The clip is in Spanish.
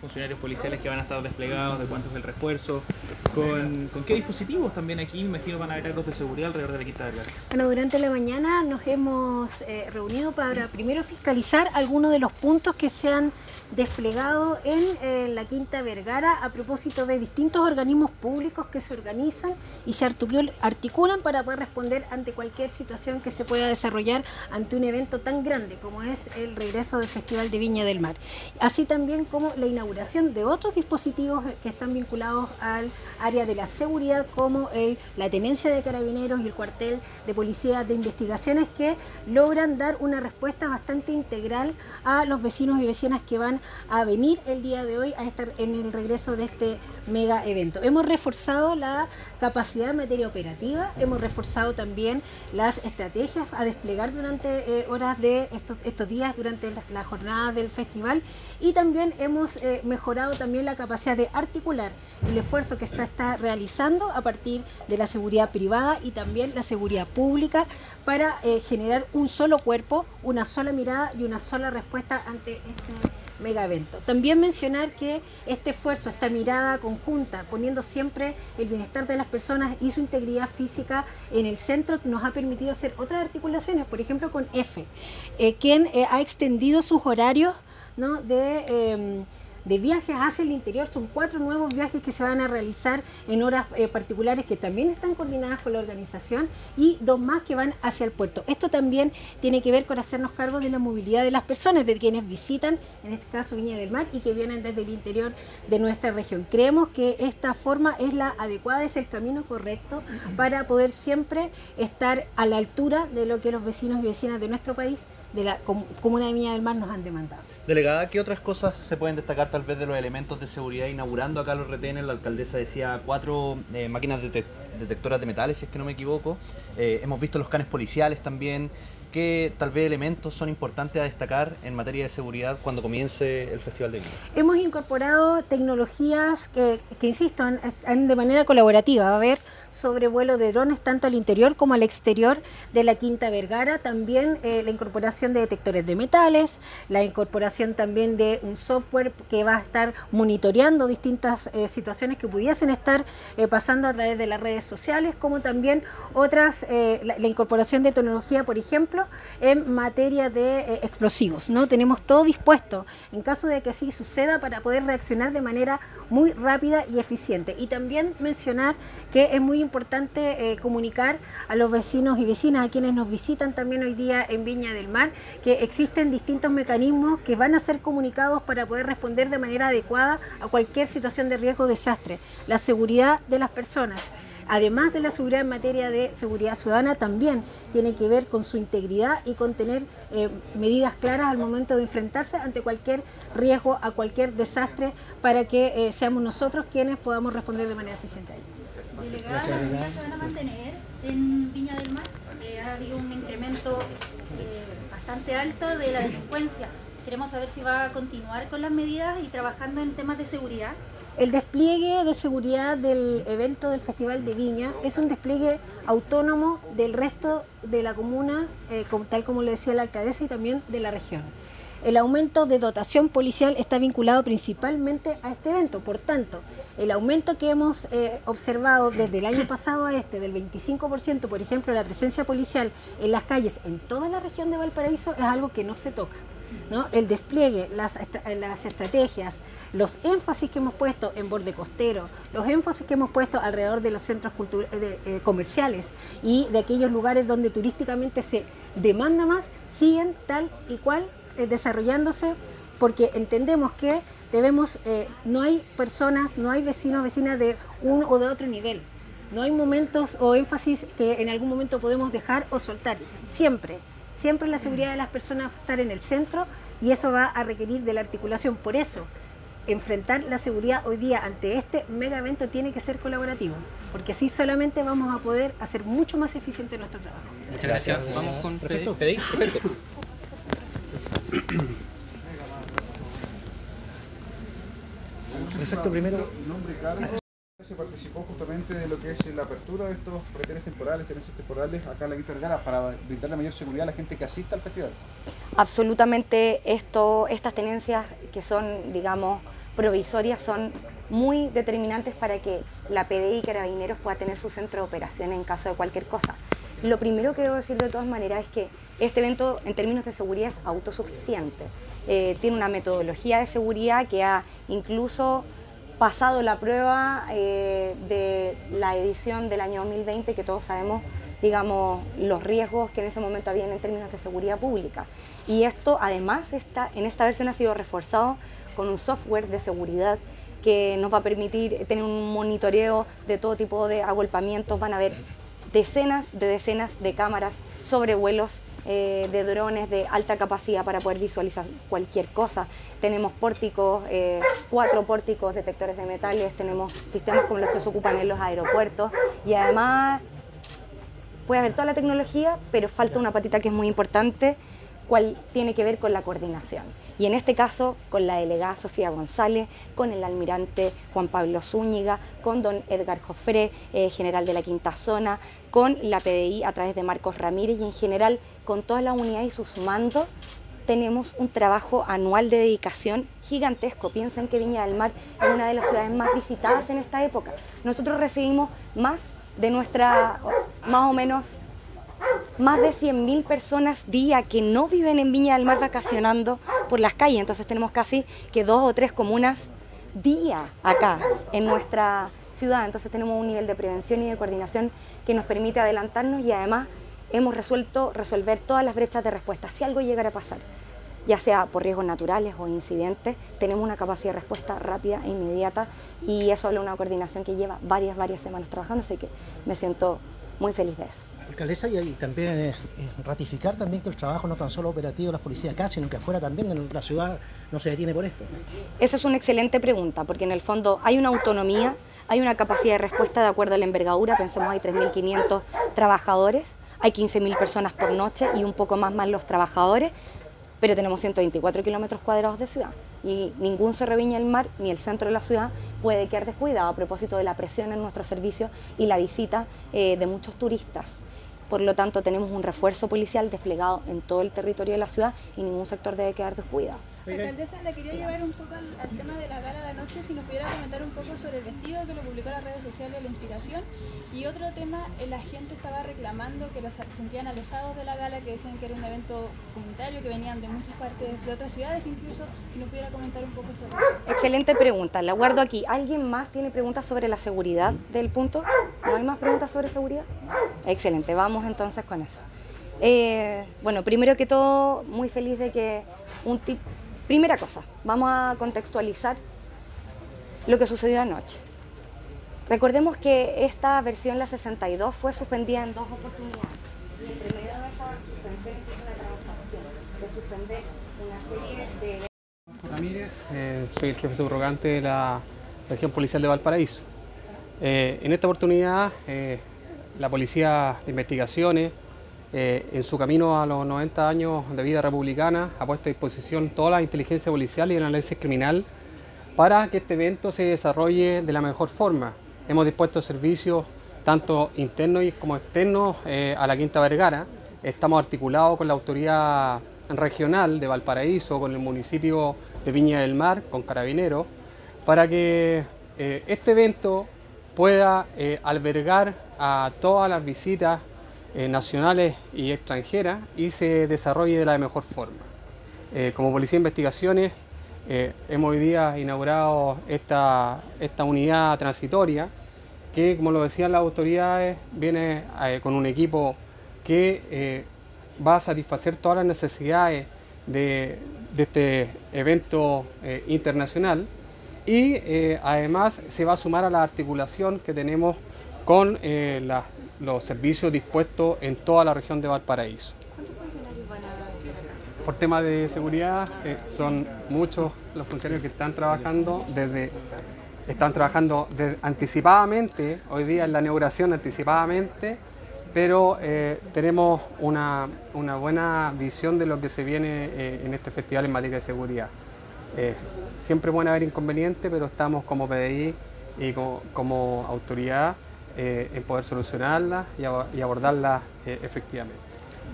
funcionarios policiales que van a estar desplegados, de cuánto es el refuerzo, con, qué dispositivos también aquí, me imagino van a haber cargos de seguridad alrededor de la Quinta Vergara. Bueno, durante la mañana nos hemos eh, reunido para primero fiscalizar algunos de los puntos que se han desplegado en eh, la Quinta Vergara a propósito de distintos organismos públicos que se organizan y se articulan para poder responder ante cualquier situación que se pueda desarrollar ante un evento tan grande como es el regreso del Festival de Viña del Mar. Así también como la inauguración de otros dispositivos que están vinculados al área de la seguridad como la tenencia de carabineros y el cuartel de policía de investigaciones que logran dar una respuesta bastante integral a los vecinos y vecinas que van a venir el día de hoy a estar en el regreso de este mega evento. Hemos reforzado la capacidad en materia operativa, hemos reforzado también las estrategias a desplegar durante eh, horas de estos, estos días, durante la, jornada del festival y también hemos eh, mejorado también la capacidad de articular el esfuerzo que está, está realizando a partir de la seguridad privada y también la seguridad pública para eh, generar un solo cuerpo, una sola mirada y una sola respuesta ante este mega evento. También mencionar que este esfuerzo, esta mirada conjunta, poniendo siempre el bienestar de las personas y su integridad física en el centro, nos ha permitido hacer otras articulaciones, por ejemplo con F, eh, quien eh, ha extendido sus horarios ¿no? de... De viajes hacia el interior. Son cuatro nuevos viajes que se van a realizar en horas eh, particulares que también están coordinadas con la organización y dos más que van hacia el puerto. Esto también tiene que ver con hacernos cargo de la movilidad de las personas, de quienes visitan, en este caso Viña del Mar, y que vienen desde el interior de nuestra región. Creemos que esta forma es la adecuada, es el camino correcto para poder siempre estar a la altura de lo que los vecinos y vecinas de nuestro país de la comuna de Viña del Mar nos han demandado. Delegada, ¿qué otras cosas se pueden destacar tal vez de los elementos de seguridad inaugurando acá los retenes? La alcaldesa decía cuatro eh, máquinas detectoras de metales, si es que no me equivoco. Eh, hemos visto los canes policiales también. ¿Qué tal vez elementos son importantes a destacar en materia de seguridad cuando comience el Festival de Viña? Hemos incorporado tecnologías que, que insisto, de manera colaborativa. Va a haber sobrevuelo de drones tanto al interior como al exterior de la Quinta Vergara, también eh, la incorporación de detectores de metales, la incorporación también de un software que va a estar monitoreando distintas eh, situaciones que pudiesen estar eh, pasando a través de las redes sociales, como también otras, la, incorporación de tecnología, por ejemplo, en materia de explosivos. ¿no? Tenemos todo dispuesto en caso de que así suceda para poder reaccionar de manera muy rápida y eficiente. Y también mencionar que es muy importante eh, comunicar a los vecinos y vecinas, a quienes nos visitan también hoy día en Viña del Mar, que existen distintos mecanismos que van a ser comunicados para poder responder de manera adecuada a cualquier situación de riesgo o desastre. La seguridad de las personas además de la seguridad en materia de seguridad ciudadana, también tiene que ver con su integridad y con tener eh, medidas claras al momento de enfrentarse ante cualquier riesgo, a cualquier desastre, para que eh, seamos nosotros quienes podamos responder de manera eficiente a ello. Delegada, ¿las medidas se van a mantener en Viña del Mar? Eh, ha habido un incremento eh, bastante alto de la delincuencia. Queremos saber si va a continuar con las medidas y trabajando en temas de seguridad. El despliegue de seguridad del evento del Festival de Viña es un despliegue autónomo del resto de la comuna, eh, tal como le decía la alcaldesa, y también de la región. El aumento de dotación policial está vinculado principalmente a este evento. Por tanto, el aumento que hemos eh, observado desde el año pasado a este, del 25%, por ejemplo, la presencia policial en las calles en toda la región de Valparaíso, es algo que no se toca. ¿No? El despliegue, las, estrategias, los énfasis que hemos puesto en borde costero, los énfasis que hemos puesto alrededor de los centros eh, comerciales y de aquellos lugares donde turísticamente se demanda más, siguen tal y cual eh, desarrollándose porque entendemos que debemos, eh, no hay personas, no hay vecinos, vecinas de un o de otro nivel. No hay momentos o énfasis que en algún momento podemos dejar o soltar. Siempre, siempre la seguridad de las personas va a estar en el centro y eso va a requerir de la articulación. Por eso, enfrentar la seguridad hoy día ante este mega evento tiene que ser colaborativo, porque así solamente vamos a poder hacer mucho más eficiente nuestro trabajo. Muchas gracias. Vamos con Perfecto. Perfecto, primero. Se participó justamente de lo que es la apertura de estos retenes temporales, tenencias temporales acá en la Quinta Vergara para brindar la mayor seguridad a la gente que asista al festival. Absolutamente esto, estas tenencias que son, digamos, provisorias son muy determinantes para que la PDI y Carabineros pueda tener su centro de operaciones en caso de cualquier cosa. Lo primero que debo decir de todas maneras es que este evento en términos de seguridad es autosuficiente. Eh, tiene una metodología de seguridad que ha incluso pasado la prueba eh, de la edición del año 2020, que todos sabemos, digamos, los riesgos que en ese momento habían en términos de seguridad pública. Y esto, además, está, en esta versión ha sido reforzado con un software de seguridad que nos va a permitir tener un monitoreo de todo tipo de agolpamientos. Van a haber decenas de decenas de cámaras sobre vuelos eh, de drones de alta capacidad para poder visualizar cualquier cosa. Tenemos pórticos, eh, cuatro pórticos detectores de metales, tenemos sistemas como los que se ocupan en los aeropuertos y además puede haber toda la tecnología, pero falta una patita que es muy importante, cual tiene que ver con la coordinación. Y en este caso, con la delegada Sofía González, con el almirante Juan Pablo Zúñiga, con don Edgar Jofré, eh, general de la Quinta Zona, con la PDI a través de Marcos Ramírez y en general con toda la unidad y sus mandos, tenemos un trabajo anual de dedicación gigantesco. Piensen que Viña del Mar es una de las ciudades más visitadas en esta época. Nosotros recibimos más de nuestra, más o menos más de 100.000 personas día que no viven en Viña del Mar vacacionando por las calles. Entonces tenemos casi que dos o tres comunas día acá en nuestra ciudad. Entonces tenemos un nivel de prevención y de coordinación que nos permite adelantarnos y además hemos resuelto resolver todas las brechas de respuesta. Si algo llegara a pasar, ya sea por riesgos naturales o incidentes, tenemos una capacidad de respuesta rápida e inmediata y eso de una coordinación que lleva varias, varias semanas trabajando, así que me siento muy feliz de eso. Alcaldesa, y, también ratificar también que el trabajo no tan solo operativo de las policías acá, sino que afuera también en la ciudad no se detiene por esto. Esa es una excelente pregunta, porque en el fondo hay una autonomía, hay una capacidad de respuesta de acuerdo a la envergadura, pensemos hay 3.500 trabajadores, hay 15.000 personas por noche y un poco más más los trabajadores, pero tenemos 124 kilómetros cuadrados de ciudad y ningún Cerro Viña del Mar ni el centro de la ciudad puede quedar descuidado a propósito de la presión en nuestro servicio y la visita eh, de muchos turistas. Por lo tanto, tenemos un refuerzo policial desplegado en todo el territorio de la ciudad y ningún sector debe quedar descuidado. Alcaldesa, le quería llevar un poco al, tema de la gala de anoche, si nos pudiera comentar un poco sobre el vestido que lo publicó en las redes sociales, la inspiración. Y otro tema, eh, la gente estaba reclamando que los sentían alejados de la gala, que decían que era un evento comunitario, que venían de muchas partes, de otras ciudades incluso, si nos pudiera comentar un poco sobre eso. Excelente pregunta, la guardo aquí. ¿Alguien más tiene preguntas sobre la seguridad del punto? ¿No hay más preguntas sobre seguridad? Excelente, vamos entonces con eso. Eh, bueno, primero que todo, muy feliz de que un tipo Primera cosa, vamos a contextualizar lo que sucedió anoche. Recordemos que esta versión, la 62, fue suspendida en dos oportunidades. Y entre de esa suspensión existe una transacción de suspender una serie de... Ramírez, eh, soy el jefe subrogante de la región policial de Valparaíso. Eh, en esta oportunidad, eh, la Policía de Investigaciones, eh, en su camino a los 90 años de vida republicana, ha puesto a disposición toda la inteligencia policial y el análisis criminal para que este evento se desarrolle de la mejor forma. Hemos dispuesto servicios tanto internos como externos eh, a la Quinta Vergara. Estamos articulados con la autoridad regional de Valparaíso, con el municipio de Viña del Mar, con Carabineros, para que eh, este evento pueda albergar a todas las visitas eh, nacionales y extranjeras y se desarrolle de la mejor forma. Eh, como Policía de Investigaciones eh, hemos hoy día inaugurado esta, esta unidad transitoria que, como lo decían las autoridades, viene con un equipo que va a satisfacer todas las necesidades de, de este evento internacional y además se va a sumar a la articulación que tenemos con las los servicios dispuestos en toda la región de Valparaíso. ¿Cuántos funcionarios van a Por temas de seguridad, eh, son muchos los funcionarios que están trabajando desde están trabajando anticipadamente, hoy día en la inauguración anticipadamente, pero eh, tenemos una, una, buena visión de lo que se viene eh, en este festival en materia de seguridad. siempre pueden haber inconvenientes, pero estamos como PDI y como, como autoridad eh, en poder solucionarlas y, abordarlas eh, efectivamente.